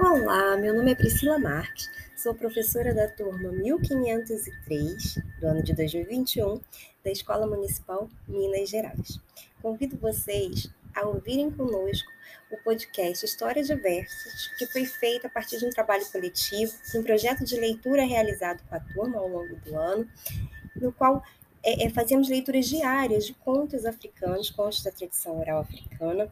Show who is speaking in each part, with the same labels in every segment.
Speaker 1: Olá, meu nome é Priscila Marques, sou professora da turma 1503 do ano de 2021 da Escola Municipal Minas Gerais. Convido vocês a ouvirem conosco o podcast Histórias Diversas, que foi feito a partir de um trabalho coletivo, um projeto de leitura realizado com a turma ao longo do ano, no qual é, é, fazemos leituras diárias de contos africanos, contos da tradição oral africana,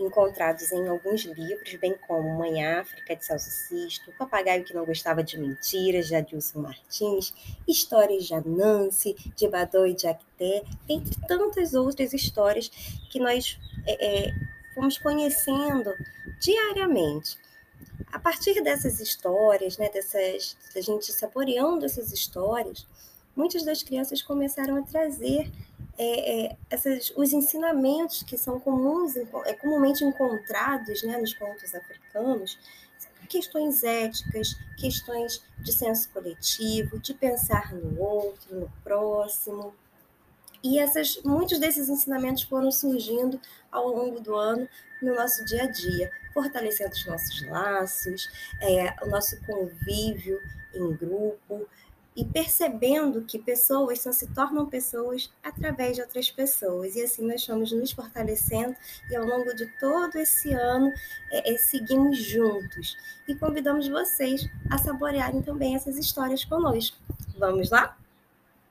Speaker 1: encontrados em alguns livros, bem como Mãe África, de Celso Sisto, Papagaio que Não Gostava de Mentiras, de Adilson Martins, Histórias de Anansi, de Badou e de Acté, entre tantas outras histórias que nós é, é, fomos conhecendo diariamente. A partir dessas histórias, né, dessas, da gente saboreando essas histórias, muitas das crianças começaram a trazer é, é, essas, os ensinamentos que são comuns, é, comumente encontrados né, nos contos africanos, questões éticas, questões de senso coletivo, de pensar no outro, no próximo. E essas, muitos desses ensinamentos foram surgindo ao longo do ano no nosso dia a dia, fortalecendo os nossos laços, é, o nosso convívio em grupo, e percebendo que pessoas só se tornam pessoas através de outras pessoas. E assim nós fomos nos fortalecendo e ao longo de todo esse ano é, é, seguimos juntos. E convidamos vocês a saborearem também essas histórias conosco. Vamos lá?